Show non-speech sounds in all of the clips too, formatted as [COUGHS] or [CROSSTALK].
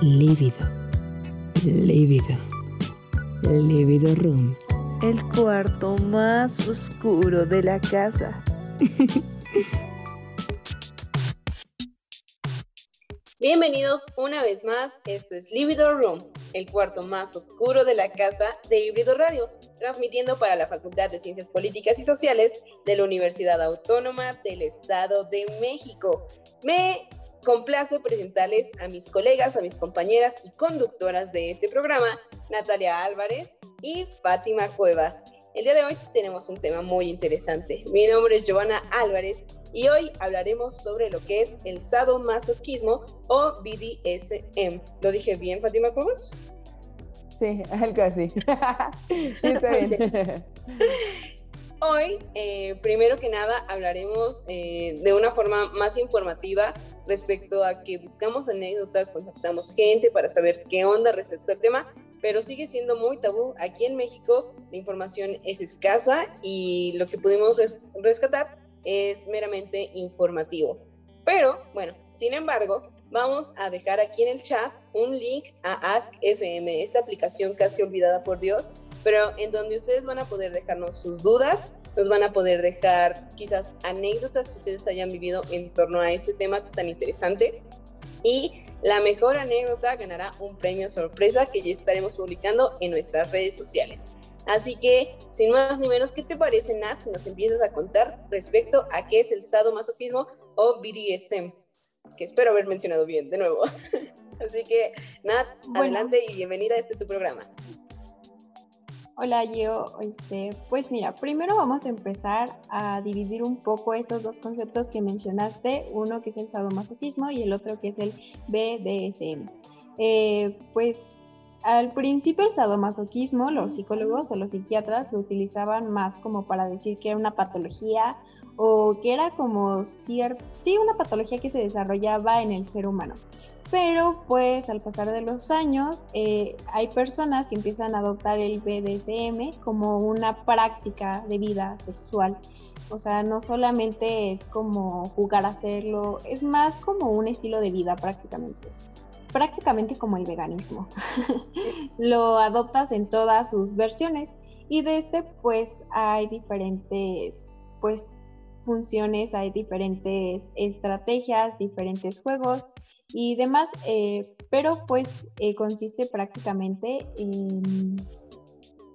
lívido, lívido, lívido room. El cuarto más oscuro de la casa. [LAUGHS] Bienvenidos una vez más, esto es Libido Room, el cuarto más oscuro de la casa de Híbrido Radio, transmitiendo para la Facultad de Ciencias Políticas y Sociales de la Universidad Autónoma del Estado de México. Me complace presentarles a mis colegas, a mis compañeras y conductoras de este programa, Natalia Álvarez y Fátima Cuevas. El día de hoy tenemos un tema muy interesante. Mi nombre es Giovanna Álvarez y hoy hablaremos sobre lo que es el sadomasoquismo o BDSM. ¿Lo dije bien, Fátima Cuevas? Sí, algo así. [LAUGHS] sí, está bien. Hoy, eh, primero que nada, hablaremos eh, de una forma más informativa respecto a que buscamos anécdotas, contactamos gente para saber qué onda respecto al tema, pero sigue siendo muy tabú. Aquí en México la información es escasa y lo que pudimos rescatar es meramente informativo. Pero bueno, sin embargo, vamos a dejar aquí en el chat un link a Ask FM, esta aplicación casi olvidada por Dios, pero en donde ustedes van a poder dejarnos sus dudas, nos van a poder dejar quizás anécdotas que ustedes hayan vivido en torno a este tema tan interesante. Y la mejor anécdota ganará un premio sorpresa que ya estaremos publicando en nuestras redes sociales. Así que, sin más ni menos, ¿qué te parece, Nat, si nos empiezas a contar respecto a qué es el sadomasoquismo o BDSM? Que espero haber mencionado bien, de nuevo. [LAUGHS] Así que, Nat, adelante y bienvenida a este tu programa. Hola, yo, este, pues mira, primero vamos a empezar a dividir un poco estos dos conceptos que mencionaste, uno que es el sadomasoquismo y el otro que es el BDSM. Eh, pues al principio el sadomasoquismo, los psicólogos o los psiquiatras lo utilizaban más como para decir que era una patología o que era como cierto, sí, una patología que se desarrollaba en el ser humano. Pero pues al pasar de los años eh, hay personas que empiezan a adoptar el BDSM como una práctica de vida sexual. O sea, no solamente es como jugar a hacerlo, es más como un estilo de vida prácticamente. Prácticamente como el veganismo. [LAUGHS] Lo adoptas en todas sus versiones y de este pues hay diferentes pues funciones, hay diferentes estrategias, diferentes juegos y demás, eh, pero pues eh, consiste prácticamente en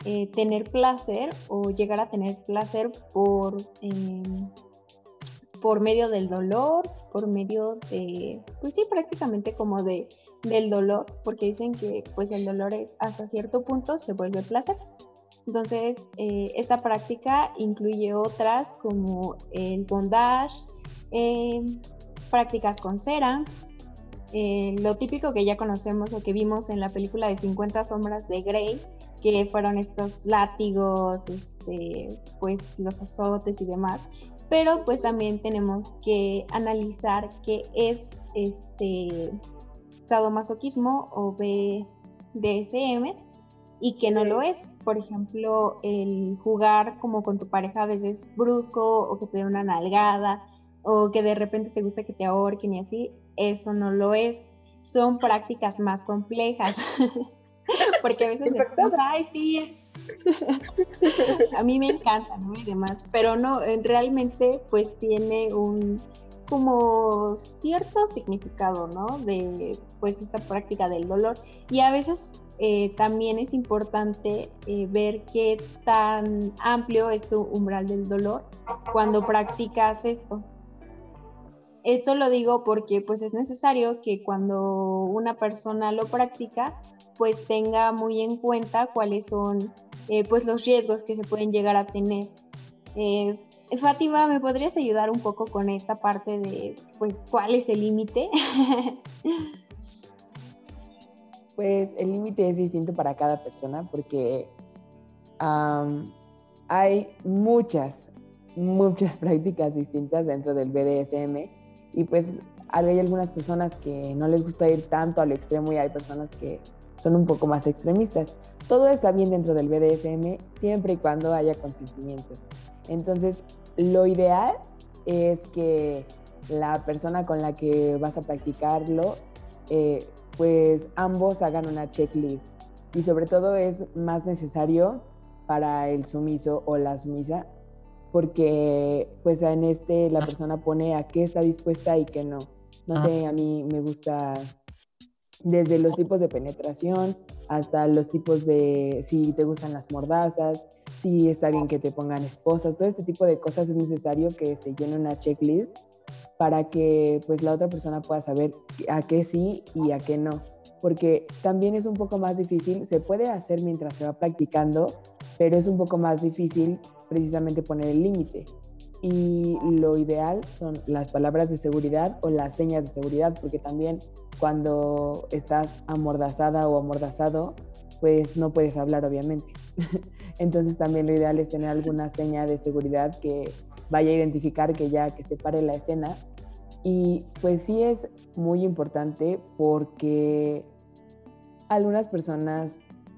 eh, tener placer o llegar a tener placer por, em, por medio del dolor, por medio de, pues sí, prácticamente como de, del dolor, porque dicen que pues el dolor hasta cierto punto se vuelve placer. Entonces, esta práctica incluye otras como el bondage, em, prácticas con cera, eh, lo típico que ya conocemos o que vimos en la película de 50 sombras de Grey, que fueron estos látigos, este, pues los azotes y demás. Pero pues también tenemos que analizar qué es este sadomasoquismo o BDSM y que no lo es. Por ejemplo, el jugar como con tu pareja a veces brusco o que te dé una nalgada o que de repente te gusta que te ahorquen y así, eso no lo es. Son prácticas más complejas. [LAUGHS] Porque a veces ay, sí. [LAUGHS] a mí me encanta, ¿no? Y demás. Pero no, realmente, pues tiene un como cierto significado, ¿no? De pues esta práctica del dolor. Y a veces eh, también es importante eh, ver qué tan amplio es tu umbral del dolor cuando practicas esto. Esto lo digo porque pues es necesario que cuando una persona lo practica, pues tenga muy en cuenta cuáles son eh, pues los riesgos que se pueden llegar a tener. Eh, Fátima, ¿me podrías ayudar un poco con esta parte de pues cuál es el límite? [LAUGHS] pues el límite es distinto para cada persona porque hay muchas, muchas [LAUGHS] prácticas distintas dentro del BDSM y pues hay algunas personas que no les gusta ir tanto al extremo y hay personas que son un poco más extremistas. Todo está bien dentro del BDSM siempre y cuando haya consentimiento. Entonces, lo ideal es que la persona con la que vas a practicarlo eh, pues ambos hagan una checklist. Y sobre todo es más necesario para el sumiso o la sumisa, porque pues en este la persona pone a qué está dispuesta y qué no. No ah. sé, a mí me gusta desde los tipos de penetración hasta los tipos de si te gustan las mordazas, si está bien que te pongan esposas, todo este tipo de cosas es necesario que se llene una checklist para que pues la otra persona pueda saber a qué sí y a qué no. Porque también es un poco más difícil, se puede hacer mientras se va practicando, pero es un poco más difícil precisamente poner el límite. Y lo ideal son las palabras de seguridad o las señas de seguridad, porque también cuando estás amordazada o amordazado, pues no puedes hablar obviamente. [LAUGHS] Entonces también lo ideal es tener alguna seña de seguridad que vaya a identificar que ya que se pare la escena. Y pues sí es muy importante porque algunas personas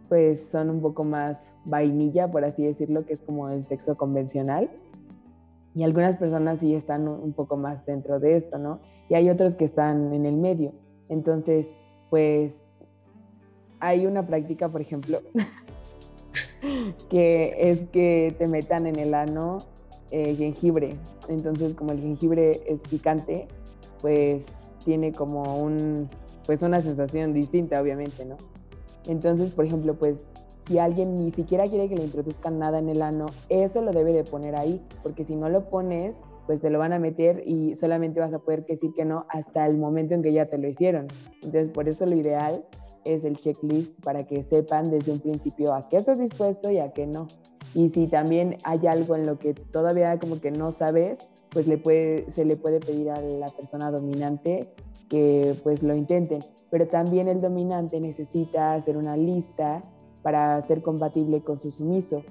pues son un poco más vainilla, por así decirlo, que es como el sexo convencional. Y algunas personas sí están un poco más dentro de esto, ¿no? Y hay otros que están en el medio. Entonces, pues hay una práctica, por ejemplo, [LAUGHS] que es que te metan en el ano eh, jengibre. Entonces, como el jengibre es picante, pues tiene como un, pues una sensación distinta, obviamente, ¿no? Entonces, por ejemplo, pues si alguien ni siquiera quiere que le introduzcan nada en el ano, eso lo debe de poner ahí, porque si no lo pones, pues te lo van a meter y solamente vas a poder decir que no hasta el momento en que ya te lo hicieron. Entonces, por eso lo ideal es el checklist para que sepan desde un principio a qué estás dispuesto y a qué no. Y si también hay algo en lo que todavía como que no sabes, pues le puede, se le puede pedir a la persona dominante que pues lo intenten. Pero también el dominante necesita hacer una lista para ser compatible con su sumiso,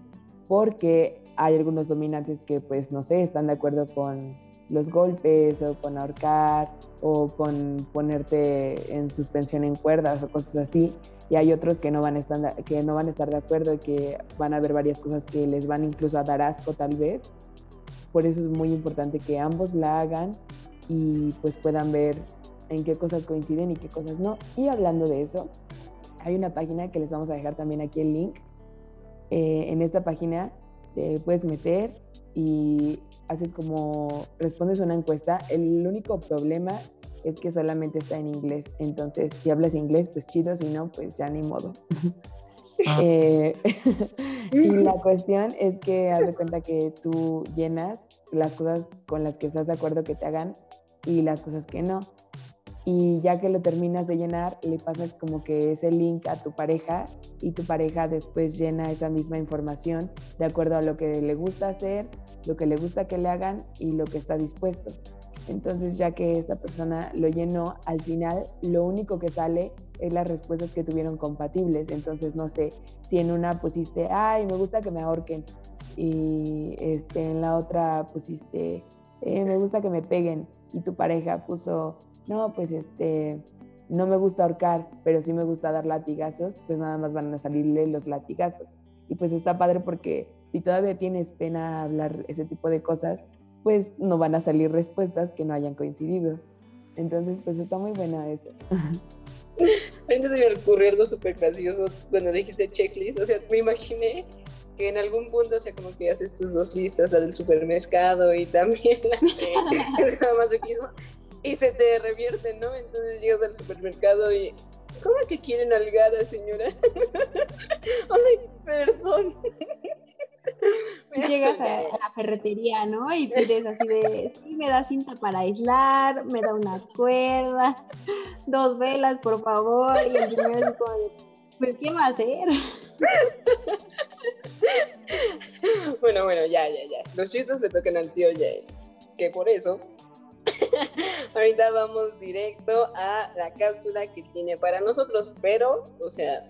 porque hay algunos dominantes que pues no sé, están de acuerdo con los golpes o con ahorcar o con ponerte en suspensión en cuerdas o cosas así. Y hay otros que no van a estar, que no van a estar de acuerdo y que van a ver varias cosas que les van incluso a dar asco tal vez. Por eso es muy importante que ambos la hagan y pues puedan ver en qué cosas coinciden y qué cosas no. Y hablando de eso, hay una página que les vamos a dejar también aquí el link. Eh, en esta página te puedes meter y haces como, respondes una encuesta. El único problema es que solamente está en inglés. Entonces, si hablas inglés, pues chido, si no, pues ya ni modo. [LAUGHS] Ah. Eh, [LAUGHS] y la [LAUGHS] cuestión es que haz de cuenta que tú llenas las cosas con las que estás de acuerdo que te hagan y las cosas que no y ya que lo terminas de llenar, le pasas como que ese link a tu pareja y tu pareja después llena esa misma información de acuerdo a lo que le gusta hacer, lo que le gusta que le hagan y lo que está dispuesto. Entonces ya que esta persona lo llenó, al final lo único que sale es las respuestas que tuvieron compatibles. Entonces no sé, si en una pusiste, ay, me gusta que me ahorquen y este, en la otra pusiste, eh, me gusta que me peguen y tu pareja puso no, pues este, no me gusta ahorcar, pero sí me gusta dar latigazos, pues nada más van a salirle los latigazos. Y pues está padre porque si todavía tienes pena hablar ese tipo de cosas, pues no van a salir respuestas que no hayan coincidido. Entonces, pues está muy buena eso. [LAUGHS] Ahorita se me ocurrió algo súper gracioso cuando dijiste checklist, o sea, me imaginé que en algún punto, o sea, como que haces tus dos listas, la del supermercado y también la de [LAUGHS] masoquismo, y se te revierte, ¿no? Entonces llegas al supermercado y, ¿cómo que quieren algada, señora? [LAUGHS] Ay, perdón. [LAUGHS] Llegas a la ferretería, ¿no? Y pides así de, sí, me da cinta para aislar, me da una cuerda, dos velas, por favor. Y el señor es como, pues, ¿qué va a hacer? [LAUGHS] Bueno, bueno, ya, ya, ya. Los chistes le tocan al tío Jay. Que por eso [LAUGHS] Ahorita vamos directo a la cápsula que tiene para nosotros, pero, o sea,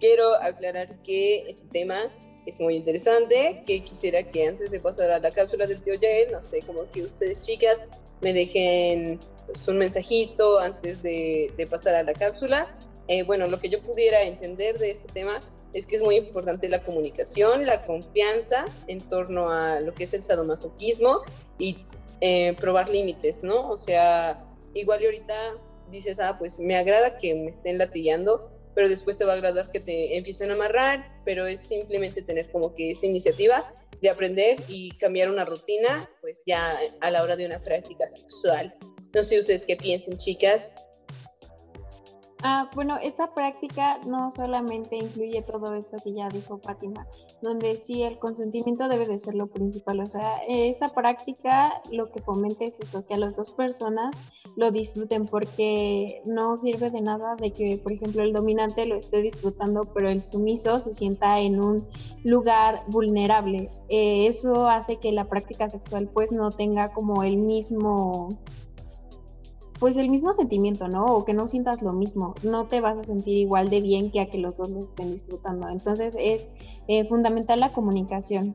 quiero aclarar que este tema es muy interesante, que quisiera que antes de pasar a la cápsula del tío Yael, no sé, como que ustedes chicas me dejen pues, un mensajito antes de, pasar a la cápsula. Eh, bueno, lo que yo pudiera entender de este tema es que es muy importante la comunicación, la confianza en torno a lo que es el sadomasoquismo y eh, probar límites, ¿no? O sea, igual y ahorita dices, ah, pues me agrada que me estén latillando, pero después te va a agradar que te empiecen a amarrar, pero es simplemente tener como que esa iniciativa de aprender y cambiar una rutina, pues ya a la hora de una práctica sexual. No sé ustedes qué piensen, chicas. Ah, bueno, esta práctica no solamente incluye todo esto que ya dijo Fátima, donde sí el consentimiento debe de ser lo principal. O sea, esta práctica lo que fomenta es eso, que a las dos personas lo disfruten, porque no sirve de nada de que, por ejemplo, el dominante lo esté disfrutando, pero el sumiso se sienta en un lugar vulnerable. Eh, eso hace que la práctica sexual pues no tenga como el mismo pues el mismo sentimiento, ¿no? O que no sientas lo mismo, no te vas a sentir igual de bien que a que los dos lo estén disfrutando. Entonces es eh, fundamental la comunicación.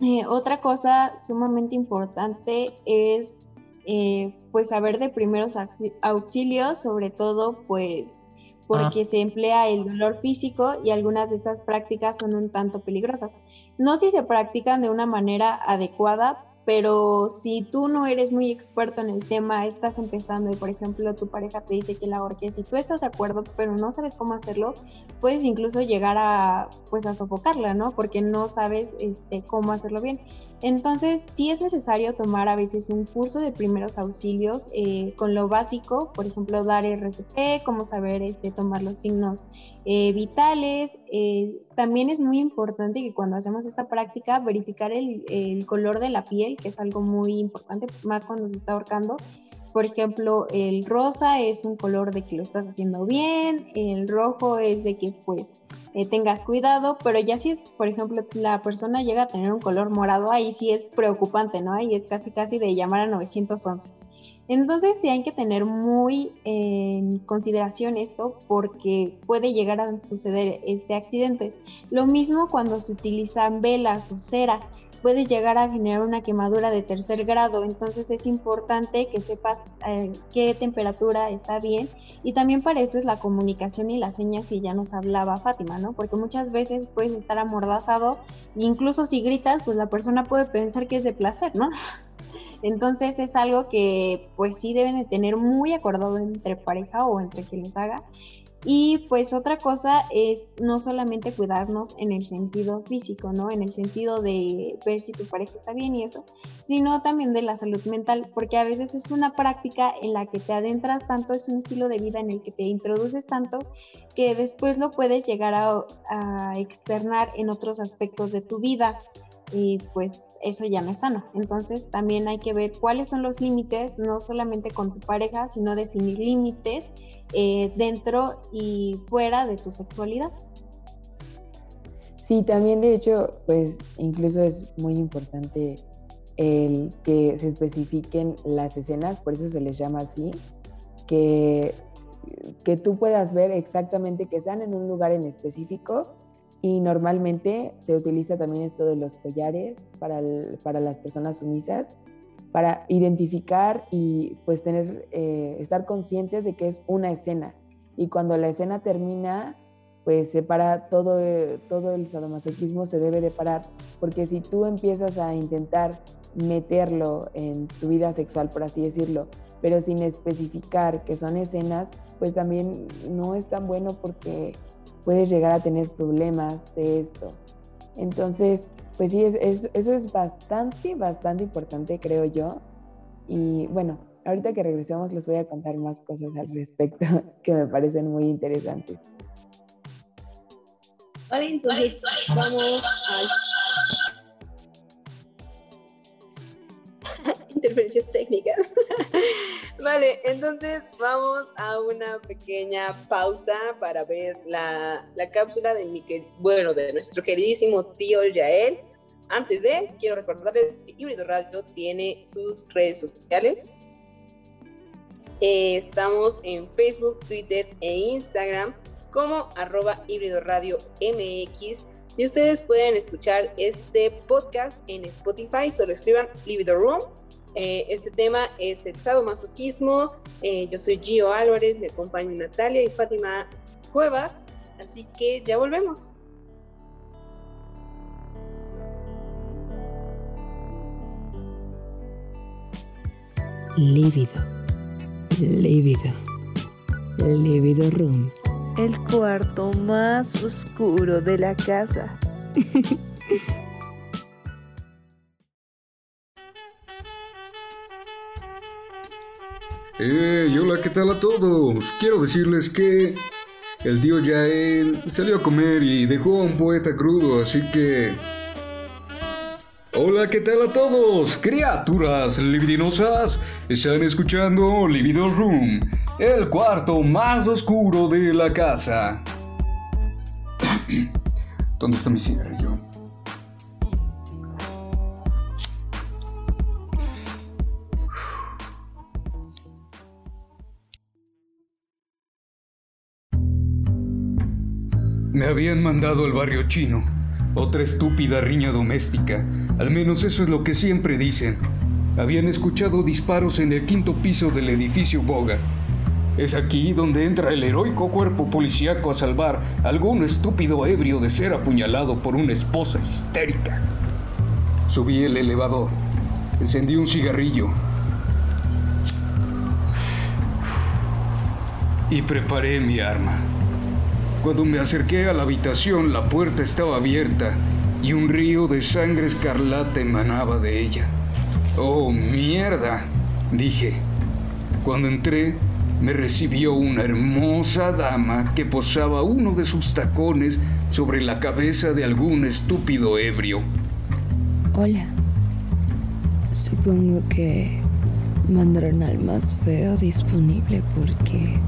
Eh, otra cosa sumamente importante es eh, pues saber de primeros auxilios, sobre todo pues porque ah. se emplea el dolor físico y algunas de estas prácticas son un tanto peligrosas. No si se practican de una manera adecuada, pero si tú no eres muy experto en el tema, estás empezando y por ejemplo tu pareja te dice que la orques y tú estás de acuerdo, pero no sabes cómo hacerlo, puedes incluso llegar a pues a sofocarla, ¿no? Porque no sabes este, cómo hacerlo bien. Entonces, sí es necesario tomar a veces un curso de primeros auxilios eh, con lo básico, por ejemplo, dar RCP, cómo saber este, tomar los signos eh, vitales. Eh, también es muy importante que cuando hacemos esta práctica, verificar el, color de la piel, que es algo muy importante, más cuando se está ahorcando. Por ejemplo, el rosa es un color de que lo estás haciendo bien, el rojo es de que pues eh, tengas cuidado, pero ya si, por ejemplo, la persona llega a tener un color morado, ahí sí es preocupante, ¿no? Ahí es casi casi de llamar a 911. Entonces sí hay que tener muy en consideración esto porque puede llegar a suceder este accidentes. Lo mismo cuando se utilizan velas o cera puedes llegar a generar una quemadura de tercer grado, entonces es importante que sepas eh, qué temperatura está bien y también para esto es la comunicación y las señas que ya nos hablaba Fátima, ¿no? Porque muchas veces puedes estar amordazado e incluso si gritas, pues la persona puede pensar que es de placer, ¿no? Entonces es algo que pues sí deben de tener muy acordado entre pareja o entre quien les haga y pues otra cosa es no solamente cuidarnos en el sentido físico, ¿no? En el sentido de ver si tu pareja está bien y eso, sino también de la salud mental, porque a veces es una práctica en la que te adentras tanto, es un estilo de vida en el que te introduces tanto, que después lo puedes llegar a, a externar en otros aspectos de tu vida y pues eso ya no es sano. Entonces también hay que ver cuáles son los límites, no solamente con tu pareja, sino definir límites eh, dentro y fuera de tu sexualidad. Sí, también de hecho, pues incluso es muy importante el que se especifiquen las escenas, por eso se les llama así, que, que tú puedas ver exactamente que están en un lugar en específico y normalmente se utiliza también esto de los collares para, para las personas sumisas, para identificar y pues tener, eh, estar conscientes de que es una escena. Y cuando la escena termina, pues se para todo, todo el sadomasoquismo se debe de parar, porque si tú empiezas a intentar meterlo en tu vida sexual, por así decirlo, pero sin especificar que son escenas, pues también no es tan bueno porque puedes llegar a tener problemas de esto. Entonces, pues sí, es, eso es bastante, bastante importante, creo yo. Y bueno, ahorita que regresemos les voy a contar más cosas al respecto [LAUGHS] que me parecen muy interesantes. Vale, entonces vamos a [LAUGHS] interferencias técnicas. [LAUGHS] Vale, entonces vamos a una pequeña pausa para ver la, cápsula de mi, bueno, de nuestro queridísimo tío Yael. Antes de, quiero recordarles que Híbrido Radio tiene sus redes sociales. Eh, estamos en Facebook, Twitter e Instagram como arroba híbrido radio MX. Y ustedes pueden escuchar este podcast en Spotify, solo escriban Libido Room eh, este tema es el sadomasoquismo. Eh, yo soy Gio Álvarez, me acompaña Natalia y Fátima Cuevas, así que ya volvemos. Lívido, lívido, Lívido Room. El cuarto más oscuro de la casa. [LAUGHS] ¡Eh! Hola, ¿qué tal a todos? Quiero decirles que el tío Yael salió a comer y dejó a un poeta crudo, así que... Hola, ¿qué tal a todos? Criaturas libidinosas, están escuchando Libido Room, el cuarto más oscuro de la casa. [COUGHS] ¿Dónde está mi cigarrillo? Habían mandado al barrio chino. Otra estúpida riña doméstica. Al menos eso es lo que siempre dicen. Habían escuchado disparos en el quinto piso del edificio Bogart. Es aquí donde entra el heroico cuerpo policíaco a salvar a algún estúpido ebrio de ser apuñalado por una esposa histérica. Subí el elevador. Encendí un cigarrillo. Y preparé mi arma. Cuando me acerqué a la habitación, la puerta estaba abierta y un río de sangre escarlata emanaba de ella. ¡Oh, mierda! dije. Cuando entré, me recibió una hermosa dama que posaba uno de sus tacones sobre la cabeza de algún estúpido ebrio. Hola. Supongo que mandaron al más feo disponible porque,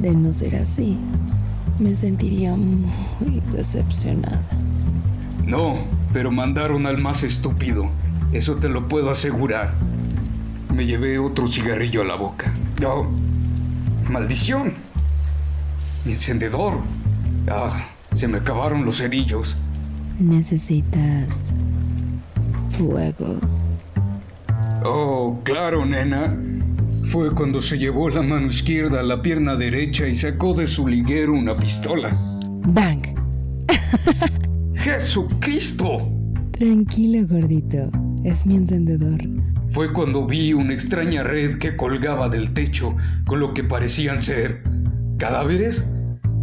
de no ser así, me sentiría muy decepcionada. No, pero mandaron al más estúpido. Eso te lo puedo asegurar. Me llevé otro cigarrillo a la boca. ¡Oh! ¡Maldición! Mi encendedor. Ah, se me acabaron los cerillos. Necesitas fuego. Oh, claro, nena. Fue cuando se llevó la mano izquierda a la pierna derecha y sacó de su liguero una pistola. Bang. ¡Jesucristo! Tranquilo, gordito. Es mi encendedor. Fue cuando vi una extraña red que colgaba del techo con lo que parecían ser cadáveres.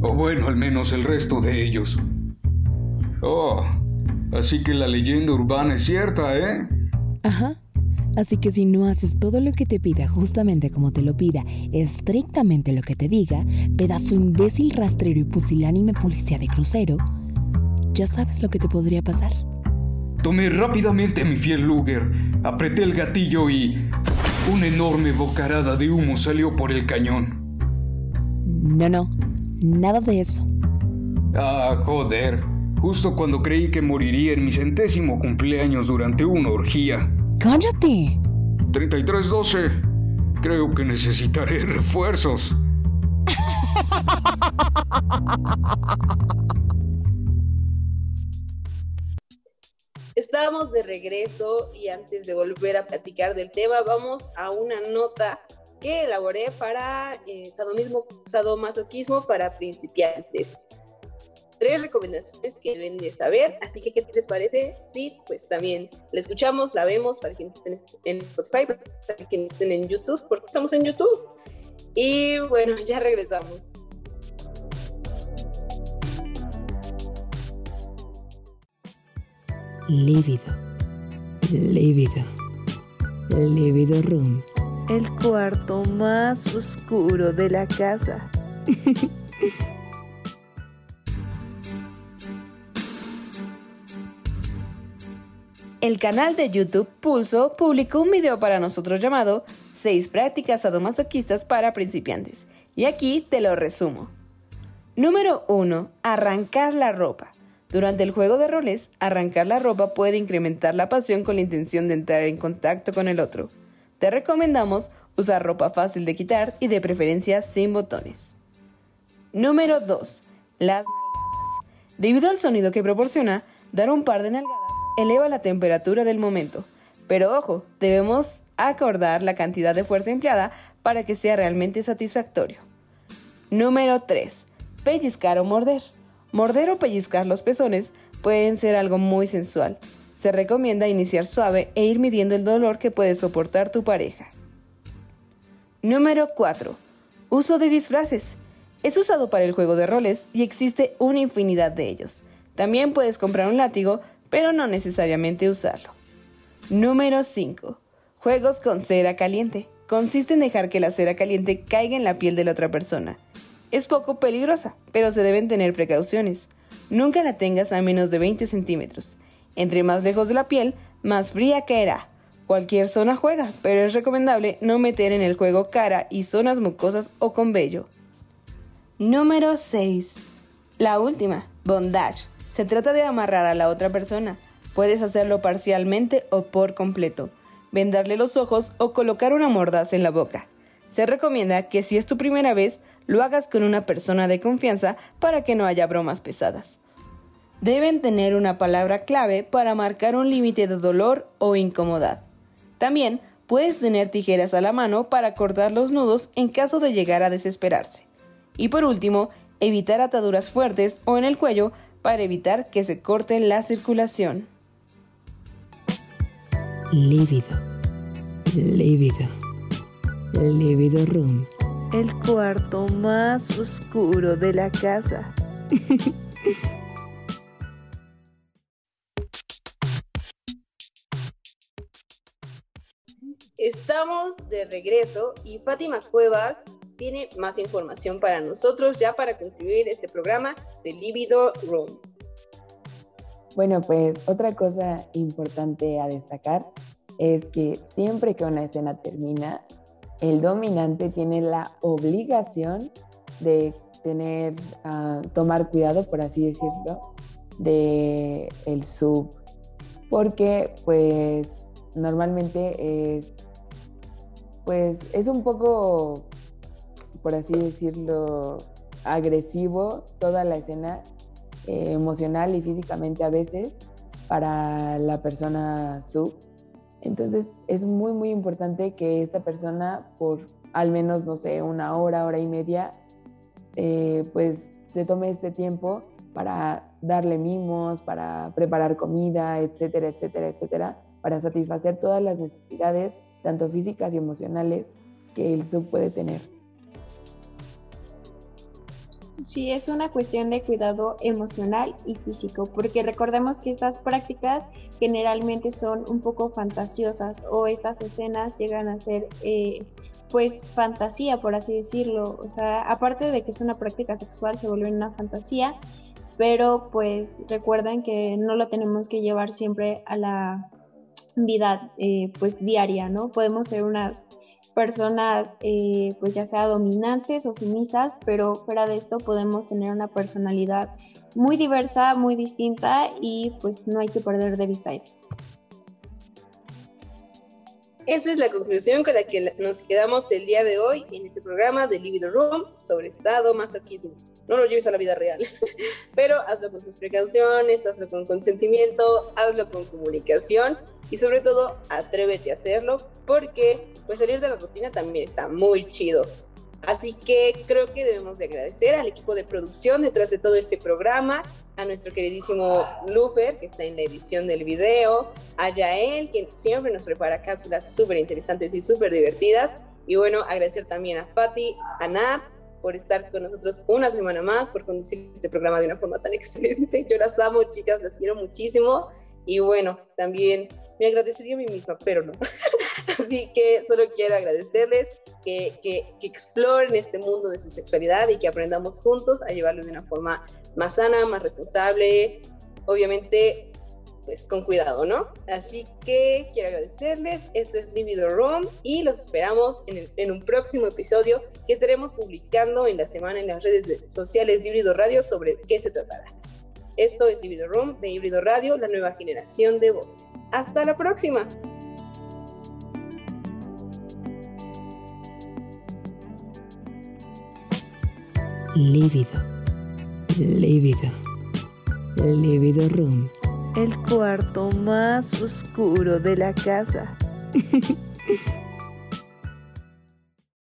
O bueno, al menos el resto de ellos. Oh, así que la leyenda urbana es cierta, ¿eh? Ajá. Así que si no haces todo lo que te pida justamente como te lo pida, estrictamente lo que te diga, pedazo imbécil rastrero y pusilánime policía de crucero, ya sabes lo que te podría pasar. Tomé rápidamente mi fiel Luger, apreté el gatillo y una enorme bocarada de humo salió por el cañón. No, no, nada de eso. Ah, joder, justo cuando creí que moriría en mi centésimo cumpleaños durante una orgía. ¡Cállate! 3312. Creo que necesitaré [LAUGHS] refuerzos. Estamos de regreso y antes de volver a platicar del tema, vamos a una nota que elaboré para eh, sadomismo, sadomasoquismo para principiantes. Tres recomendaciones que deben de saber, así que ¿qué les parece? Sí, pues también la escuchamos, la vemos para quienes estén en Spotify, para quienes estén en YouTube, porque estamos en YouTube. Y bueno, ya regresamos. Lívido. Lívido. Lívido Room. El cuarto más oscuro de la casa. [LAUGHS] El canal de YouTube Pulso publicó un video para nosotros llamado 6 prácticas sadomasoquistas para principiantes. Y aquí te lo resumo. Número 1. Arrancar la ropa. Durante el juego de roles, arrancar la ropa puede incrementar la pasión con la intención de entrar en contacto con el otro. Te recomendamos usar ropa fácil de quitar y de preferencia sin botones. Número 2. Las nalgadas. Debido al sonido que proporciona, dar un par de nalgadas eleva la temperatura del momento. Pero ojo, debemos acordar la cantidad de fuerza empleada para que sea realmente satisfactorio. Número 3. Pellizcar o morder. Morder o pellizcar los pezones pueden ser algo muy sensual. Se recomienda iniciar suave e ir midiendo el dolor que puede soportar tu pareja. Número 4. Uso de disfraces. Es usado para el juego de roles y existe una infinidad de ellos. También puedes comprar un látigo, pero no necesariamente usarlo. Número 5. Juegos con cera caliente. Consiste en dejar que la cera caliente caiga en la piel de la otra persona. Es poco peligrosa, pero se deben tener precauciones. Nunca la tengas a menos de 20 centímetros. Entre más lejos de la piel, más fría caerá. Cualquier zona juega, pero es recomendable no meter en el juego cara y zonas mucosas o con vello. Número 6. La última, bondage. Se trata de amarrar a la otra persona. Puedes hacerlo parcialmente o por completo, vendarle los ojos o colocar una mordaza en la boca. Se recomienda que si es tu primera vez, lo hagas con una persona de confianza para que no haya bromas pesadas. Deben tener una palabra clave para marcar un límite de dolor o incomodidad. También puedes tener tijeras a la mano para cortar los nudos en caso de llegar a desesperarse. Y por último, evitar ataduras fuertes o en el cuello para evitar que se corte la circulación. Lívido. Lívido. Lívido Room. El cuarto más oscuro de la casa. Estamos de regreso y Fátima Cuevas tiene más información para nosotros ya para concluir este programa de Libido Room. Bueno, pues otra cosa importante a destacar es que siempre que una escena termina, el dominante tiene la obligación de tener, uh, tomar cuidado, por así decirlo, de el sub, porque pues normalmente es, pues es un poco por así decirlo, agresivo toda la escena, eh, emocional y físicamente a veces, para la persona sub. Entonces es muy, muy importante que esta persona, por al menos, no sé, una hora, hora y media, eh, pues se tome este tiempo para darle mimos, para preparar comida, etcétera, etcétera, etcétera, para satisfacer todas las necesidades, tanto físicas y emocionales, que el sub puede tener. Sí, es una cuestión de cuidado emocional y físico, porque recordemos que estas prácticas generalmente son un poco fantasiosas o estas escenas llegan a ser eh, pues fantasía, por así decirlo. O sea, aparte de que es una práctica sexual, se vuelve una fantasía, pero pues recuerden que no lo tenemos que llevar siempre a la vida eh, pues diaria, ¿no? Podemos ser unas personas eh, pues ya sea dominantes o sumisas, pero fuera de esto podemos tener una personalidad muy diversa, muy distinta y pues no hay que perder de vista esto. Esta es la conclusión con la que nos quedamos el día de hoy en este programa de Libido Room sobre estado masoquismo. No lo lleves a la vida real, [LAUGHS] pero hazlo con tus precauciones, hazlo con consentimiento, hazlo con comunicación y sobre todo atrévete a hacerlo porque pues salir de la rutina también está muy chido. Así que creo que debemos de agradecer al equipo de producción detrás de todo este programa, a nuestro queridísimo Lufer, que está en la edición del video, a Yael, que siempre nos prepara cápsulas súper interesantes y súper divertidas. Y bueno, agradecer también a Patti, a Nat, por estar con nosotros una semana más, por conducir este programa de una forma tan [LAUGHS] excelente. Yo las amo, chicas, las quiero muchísimo. Y bueno, también me agradecería a mí misma, pero no. [LAUGHS] Así que solo quiero agradecerles que, exploren este mundo de su sexualidad y que aprendamos juntos a llevarlo de una forma más sana, más responsable, obviamente pues con cuidado, ¿no? Así que quiero agradecerles, esto es Libido Room y los esperamos en, un próximo episodio que estaremos publicando en la semana en las redes sociales de Híbrido Radio sobre qué se tratará. Esto es Híbrido Room de Híbrido Radio, la nueva generación de voces. Hasta la próxima. Lívido. Lívido. Lívido Room. El cuarto más oscuro de la casa. [LAUGHS]